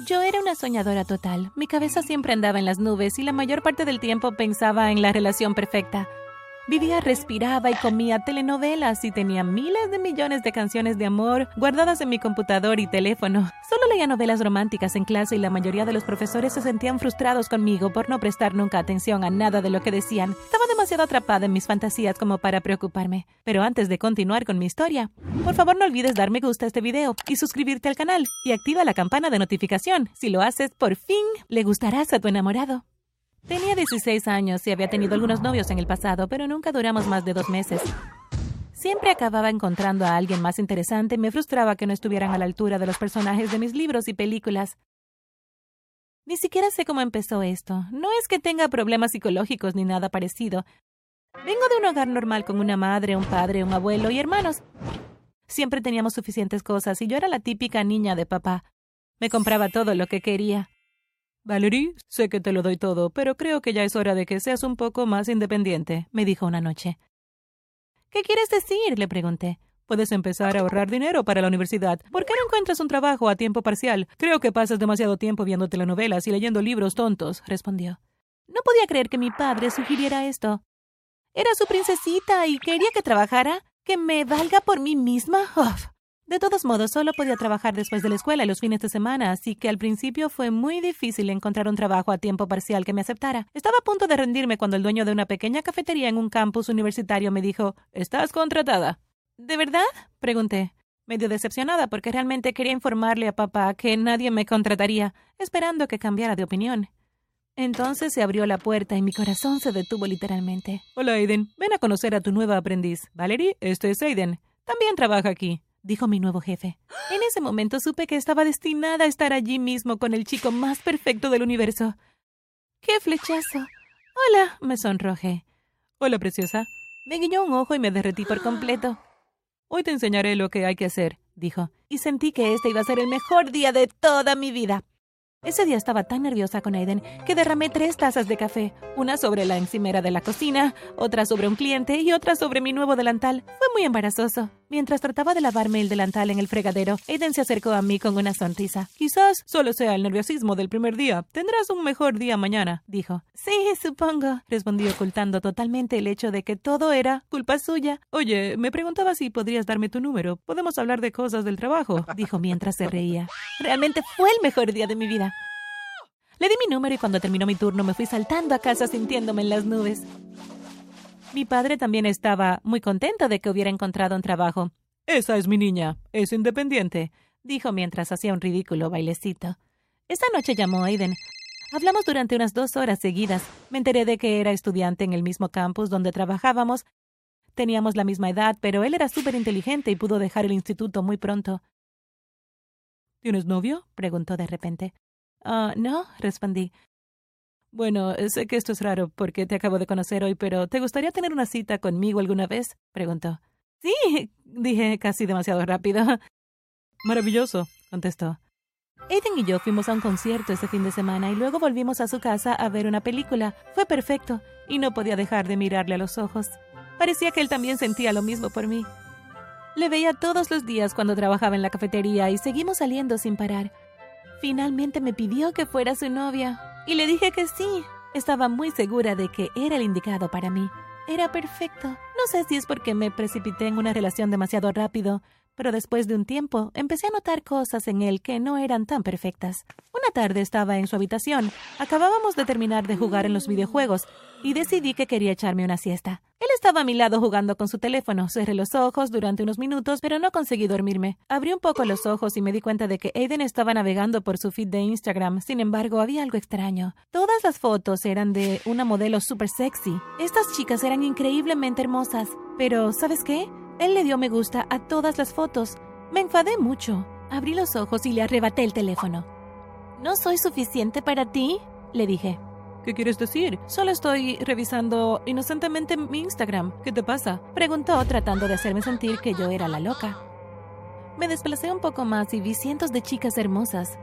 Yo era una soñadora total. Mi cabeza siempre andaba en las nubes y la mayor parte del tiempo pensaba en la relación perfecta. Vivía, respiraba y comía telenovelas y tenía miles de millones de canciones de amor guardadas en mi computador y teléfono. Solo leía novelas románticas en clase y la mayoría de los profesores se sentían frustrados conmigo por no prestar nunca atención a nada de lo que decían. Estaba demasiado atrapada en mis fantasías como para preocuparme. Pero antes de continuar con mi historia, por favor no olvides dar me gusta a este video y suscribirte al canal y activa la campana de notificación. Si lo haces, por fin le gustarás a tu enamorado. Tenía 16 años y había tenido algunos novios en el pasado, pero nunca duramos más de dos meses. Siempre acababa encontrando a alguien más interesante y me frustraba que no estuvieran a la altura de los personajes de mis libros y películas. Ni siquiera sé cómo empezó esto. No es que tenga problemas psicológicos ni nada parecido. Vengo de un hogar normal con una madre, un padre, un abuelo y hermanos. Siempre teníamos suficientes cosas y yo era la típica niña de papá. Me compraba todo lo que quería. Valerie, sé que te lo doy todo, pero creo que ya es hora de que seas un poco más independiente, me dijo una noche. ¿Qué quieres decir? le pregunté. Puedes empezar a ahorrar dinero para la universidad. ¿Por qué no encuentras un trabajo a tiempo parcial? Creo que pasas demasiado tiempo viendo telenovelas y leyendo libros tontos, respondió. No podía creer que mi padre sugiriera esto. Era su princesita y quería que trabajara. ¿Que me valga por mí misma? De todos modos, solo podía trabajar después de la escuela y los fines de semana, así que al principio fue muy difícil encontrar un trabajo a tiempo parcial que me aceptara. Estaba a punto de rendirme cuando el dueño de una pequeña cafetería en un campus universitario me dijo Estás contratada. ¿De verdad? pregunté, medio decepcionada porque realmente quería informarle a papá que nadie me contrataría, esperando que cambiara de opinión. Entonces se abrió la puerta y mi corazón se detuvo literalmente. Hola, Aiden. Ven a conocer a tu nueva aprendiz. Valerie, este es Aiden. También trabaja aquí dijo mi nuevo jefe. En ese momento supe que estaba destinada a estar allí mismo con el chico más perfecto del universo. ¡Qué flechazo! Hola, me sonrojé. Hola, preciosa. Me guiñó un ojo y me derretí por completo. Hoy te enseñaré lo que hay que hacer, dijo, y sentí que este iba a ser el mejor día de toda mi vida. Ese día estaba tan nerviosa con Aiden que derramé tres tazas de café, una sobre la encimera de la cocina, otra sobre un cliente y otra sobre mi nuevo delantal. Fue muy embarazoso. Mientras trataba de lavarme el delantal en el fregadero, Aiden se acercó a mí con una sonrisa. Quizás solo sea el nerviosismo del primer día. Tendrás un mejor día mañana, dijo. Sí, supongo, respondí ocultando totalmente el hecho de que todo era culpa suya. Oye, me preguntaba si podrías darme tu número. Podemos hablar de cosas del trabajo, dijo mientras se reía. Realmente fue el mejor día de mi vida. Le di mi número y cuando terminó mi turno me fui saltando a casa sintiéndome en las nubes. Mi padre también estaba muy contento de que hubiera encontrado un trabajo. Esa es mi niña. Es independiente, dijo mientras hacía un ridículo bailecito. Esa noche llamó Aiden. Hablamos durante unas dos horas seguidas. Me enteré de que era estudiante en el mismo campus donde trabajábamos. Teníamos la misma edad, pero él era súper inteligente y pudo dejar el instituto muy pronto. ¿Tienes novio? preguntó de repente. Ah, no, respondí. Bueno, sé que esto es raro porque te acabo de conocer hoy, pero ¿te gustaría tener una cita conmigo alguna vez? preguntó. Sí, dije casi demasiado rápido. Maravilloso, contestó. Aiden y yo fuimos a un concierto ese fin de semana y luego volvimos a su casa a ver una película. Fue perfecto y no podía dejar de mirarle a los ojos. Parecía que él también sentía lo mismo por mí. Le veía todos los días cuando trabajaba en la cafetería y seguimos saliendo sin parar. Finalmente me pidió que fuera su novia y le dije que sí. Estaba muy segura de que era el indicado para mí. Era perfecto. No sé si es porque me precipité en una relación demasiado rápido, pero después de un tiempo empecé a notar cosas en él que no eran tan perfectas. Una tarde estaba en su habitación. Acabábamos de terminar de jugar en los videojuegos y decidí que quería echarme una siesta. Él estaba a mi lado jugando con su teléfono. Cerré los ojos durante unos minutos, pero no conseguí dormirme. Abrí un poco los ojos y me di cuenta de que Aiden estaba navegando por su feed de Instagram. Sin embargo, había algo extraño. Todas las fotos eran de una modelo súper sexy. Estas chicas eran increíblemente hermosas. Pero, ¿sabes qué? Él le dio me gusta a todas las fotos. Me enfadé mucho. Abrí los ojos y le arrebaté el teléfono. ¿No soy suficiente para ti? le dije. ¿Qué quieres decir? Solo estoy revisando inocentemente mi Instagram. ¿Qué te pasa? Preguntó tratando de hacerme sentir que yo era la loca. Me desplacé un poco más y vi cientos de chicas hermosas.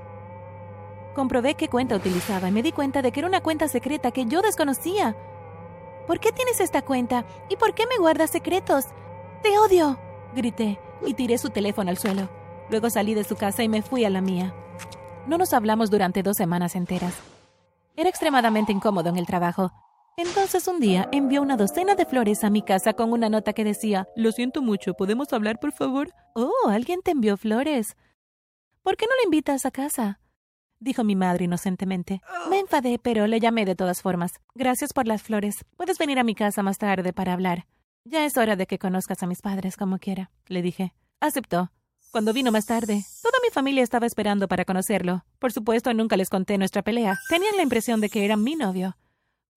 Comprobé qué cuenta utilizaba y me di cuenta de que era una cuenta secreta que yo desconocía. ¿Por qué tienes esta cuenta? ¿Y por qué me guardas secretos? ¡Te odio! grité y tiré su teléfono al suelo. Luego salí de su casa y me fui a la mía. No nos hablamos durante dos semanas enteras. Era extremadamente incómodo en el trabajo. Entonces un día envió una docena de flores a mi casa con una nota que decía, Lo siento mucho, ¿podemos hablar, por favor? Oh, alguien te envió flores. ¿Por qué no lo invitas a casa? dijo mi madre inocentemente. Me enfadé, pero le llamé de todas formas. Gracias por las flores. Puedes venir a mi casa más tarde para hablar. Ya es hora de que conozcas a mis padres como quiera, le dije. Aceptó. Cuando vino más tarde, toda mi familia estaba esperando para conocerlo. Por supuesto, nunca les conté nuestra pelea. Tenían la impresión de que era mi novio.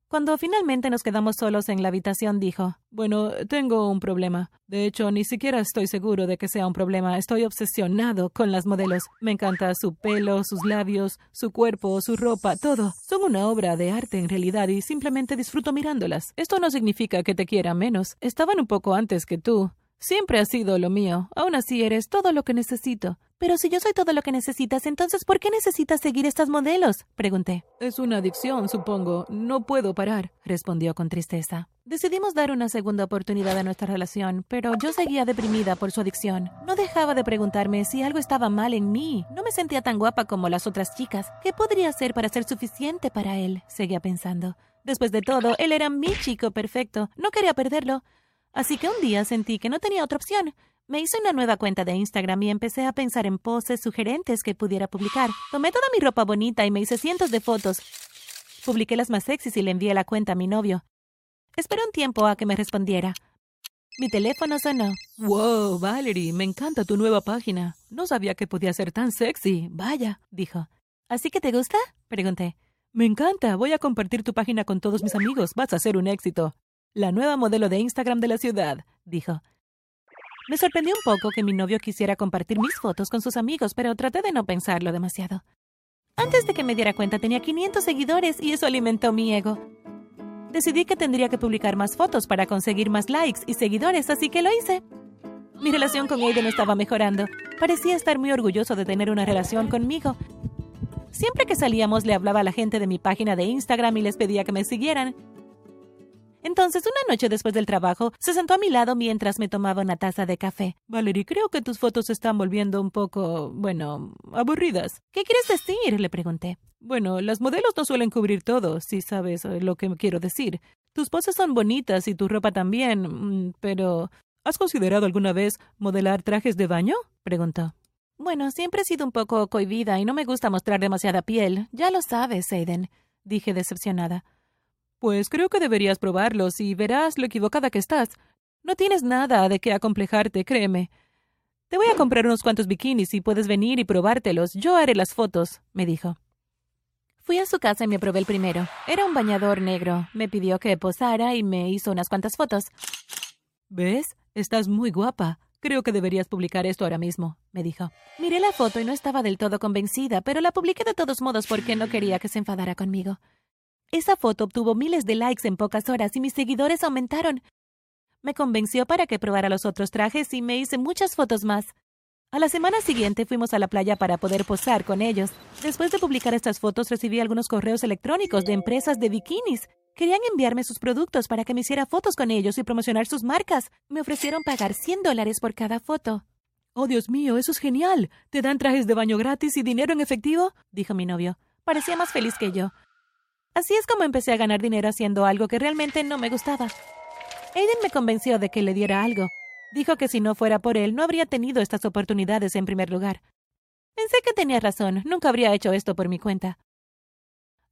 Cuando finalmente nos quedamos solos en la habitación, dijo, Bueno, tengo un problema. De hecho, ni siquiera estoy seguro de que sea un problema. Estoy obsesionado con las modelos. Me encanta su pelo, sus labios, su cuerpo, su ropa, todo. Son una obra de arte en realidad y simplemente disfruto mirándolas. Esto no significa que te quiera menos. Estaban un poco antes que tú. Siempre has sido lo mío. Aún así eres todo lo que necesito. Pero si yo soy todo lo que necesitas, entonces ¿por qué necesitas seguir estas modelos? pregunté. Es una adicción, supongo. No puedo parar, respondió con tristeza. Decidimos dar una segunda oportunidad a nuestra relación, pero yo seguía deprimida por su adicción. No dejaba de preguntarme si algo estaba mal en mí. No me sentía tan guapa como las otras chicas. ¿Qué podría hacer para ser suficiente para él? Seguía pensando. Después de todo, él era mi chico perfecto. No quería perderlo. Así que un día sentí que no tenía otra opción. Me hice una nueva cuenta de Instagram y empecé a pensar en poses sugerentes que pudiera publicar. Tomé toda mi ropa bonita y me hice cientos de fotos. Publiqué las más sexys y le envié la cuenta a mi novio. Esperé un tiempo a que me respondiera. Mi teléfono sonó. Wow, Valerie, me encanta tu nueva página. No sabía que podía ser tan sexy. Vaya, dijo. ¿Así que te gusta? pregunté. Me encanta. Voy a compartir tu página con todos mis amigos. Vas a ser un éxito. La nueva modelo de Instagram de la ciudad, dijo. Me sorprendió un poco que mi novio quisiera compartir mis fotos con sus amigos, pero traté de no pensarlo demasiado. Antes de que me diera cuenta tenía 500 seguidores y eso alimentó mi ego. Decidí que tendría que publicar más fotos para conseguir más likes y seguidores, así que lo hice. Mi relación con Aiden estaba mejorando. Parecía estar muy orgulloso de tener una relación conmigo. Siempre que salíamos le hablaba a la gente de mi página de Instagram y les pedía que me siguieran. Entonces, una noche después del trabajo, se sentó a mi lado mientras me tomaba una taza de café. Valerie, creo que tus fotos se están volviendo un poco, bueno, aburridas. ¿Qué quieres decir? le pregunté. Bueno, las modelos no suelen cubrir todo, si sabes eh, lo que quiero decir. Tus poses son bonitas y tu ropa también, mm, pero ¿has considerado alguna vez modelar trajes de baño? preguntó. Bueno, siempre he sido un poco cohibida y no me gusta mostrar demasiada piel. Ya lo sabes, Aiden, dije decepcionada. Pues creo que deberías probarlos y verás lo equivocada que estás. No tienes nada de qué acomplejarte, créeme. Te voy a comprar unos cuantos bikinis y puedes venir y probártelos. Yo haré las fotos, me dijo. Fui a su casa y me probé el primero. Era un bañador negro. Me pidió que posara y me hizo unas cuantas fotos. ¿Ves? Estás muy guapa. Creo que deberías publicar esto ahora mismo, me dijo. Miré la foto y no estaba del todo convencida, pero la publiqué de todos modos porque no quería que se enfadara conmigo. Esa foto obtuvo miles de likes en pocas horas y mis seguidores aumentaron. Me convenció para que probara los otros trajes y me hice muchas fotos más. A la semana siguiente fuimos a la playa para poder posar con ellos. Después de publicar estas fotos recibí algunos correos electrónicos de empresas de bikinis. Querían enviarme sus productos para que me hiciera fotos con ellos y promocionar sus marcas. Me ofrecieron pagar 100 dólares por cada foto. Oh, Dios mío, eso es genial. ¿Te dan trajes de baño gratis y dinero en efectivo? dijo mi novio. Parecía más feliz que yo. Así es como empecé a ganar dinero haciendo algo que realmente no me gustaba. Aiden me convenció de que le diera algo. Dijo que si no fuera por él, no habría tenido estas oportunidades en primer lugar. Pensé que tenía razón, nunca habría hecho esto por mi cuenta.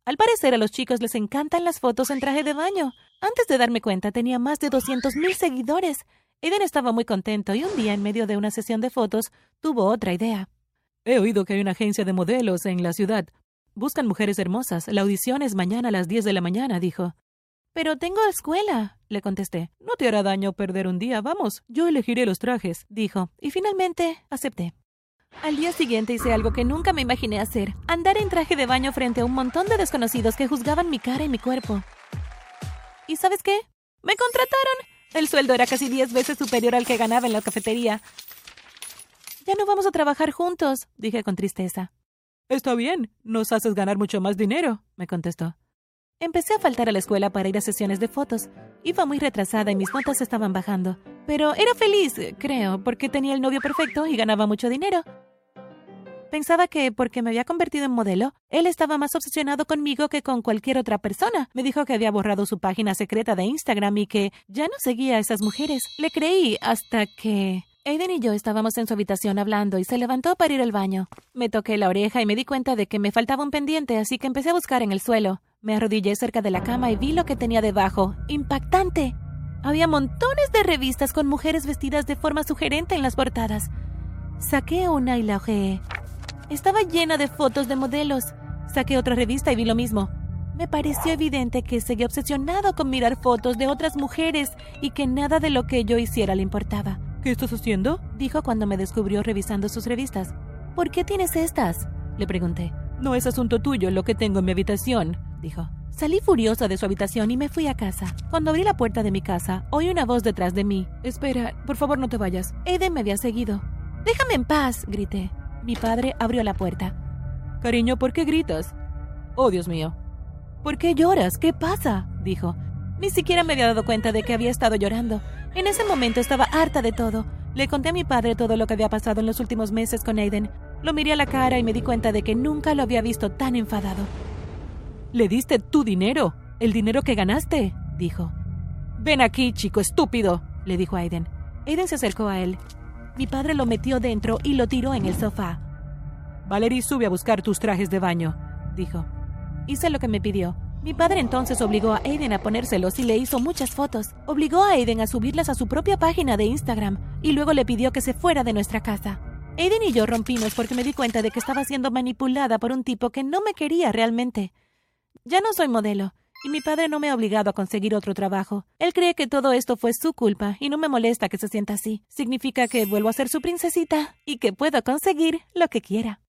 Al parecer a los chicos les encantan las fotos en traje de baño. Antes de darme cuenta tenía más de 200.000 seguidores. Aiden estaba muy contento y un día, en medio de una sesión de fotos, tuvo otra idea. He oído que hay una agencia de modelos en la ciudad. Buscan mujeres hermosas. La audición es mañana a las diez de la mañana, dijo. Pero tengo escuela, le contesté. No te hará daño perder un día, vamos. Yo elegiré los trajes, dijo. Y finalmente acepté. Al día siguiente hice algo que nunca me imaginé hacer, andar en traje de baño frente a un montón de desconocidos que juzgaban mi cara y mi cuerpo. ¿Y sabes qué? Me contrataron. El sueldo era casi diez veces superior al que ganaba en la cafetería. Ya no vamos a trabajar juntos, dije con tristeza. Está bien, nos haces ganar mucho más dinero, me contestó. Empecé a faltar a la escuela para ir a sesiones de fotos. Iba muy retrasada y mis notas estaban bajando. Pero era feliz, creo, porque tenía el novio perfecto y ganaba mucho dinero. Pensaba que porque me había convertido en modelo, él estaba más obsesionado conmigo que con cualquier otra persona. Me dijo que había borrado su página secreta de Instagram y que ya no seguía a esas mujeres. Le creí hasta que... Aiden y yo estábamos en su habitación hablando y se levantó para ir al baño. Me toqué la oreja y me di cuenta de que me faltaba un pendiente, así que empecé a buscar en el suelo. Me arrodillé cerca de la cama y vi lo que tenía debajo. ¡Impactante! Había montones de revistas con mujeres vestidas de forma sugerente en las portadas. Saqué una y la ojeé. Estaba llena de fotos de modelos. Saqué otra revista y vi lo mismo. Me pareció evidente que seguía obsesionado con mirar fotos de otras mujeres y que nada de lo que yo hiciera le importaba. ¿Qué estás haciendo? dijo cuando me descubrió revisando sus revistas. ¿Por qué tienes estas? le pregunté. No es asunto tuyo lo que tengo en mi habitación, dijo. Salí furiosa de su habitación y me fui a casa. Cuando abrí la puerta de mi casa, oí una voz detrás de mí. Espera, por favor no te vayas. Aiden me había seguido. Déjame en paz, grité. Mi padre abrió la puerta. Cariño, ¿por qué gritas? Oh, Dios mío. ¿Por qué lloras? ¿Qué pasa? dijo. Ni siquiera me había dado cuenta de que había estado llorando. En ese momento estaba harta de todo. Le conté a mi padre todo lo que había pasado en los últimos meses con Aiden. Lo miré a la cara y me di cuenta de que nunca lo había visto tan enfadado. ¿Le diste tu dinero? ¿El dinero que ganaste? dijo. Ven aquí, chico estúpido, le dijo Aiden. Aiden se acercó a él. Mi padre lo metió dentro y lo tiró en el sofá. Valerie sube a buscar tus trajes de baño, dijo. Hice lo que me pidió. Mi padre entonces obligó a Aiden a ponérselos y le hizo muchas fotos. Obligó a Aiden a subirlas a su propia página de Instagram y luego le pidió que se fuera de nuestra casa. Aiden y yo rompimos porque me di cuenta de que estaba siendo manipulada por un tipo que no me quería realmente. Ya no soy modelo, y mi padre no me ha obligado a conseguir otro trabajo. Él cree que todo esto fue su culpa y no me molesta que se sienta así. Significa que vuelvo a ser su princesita y que puedo conseguir lo que quiera.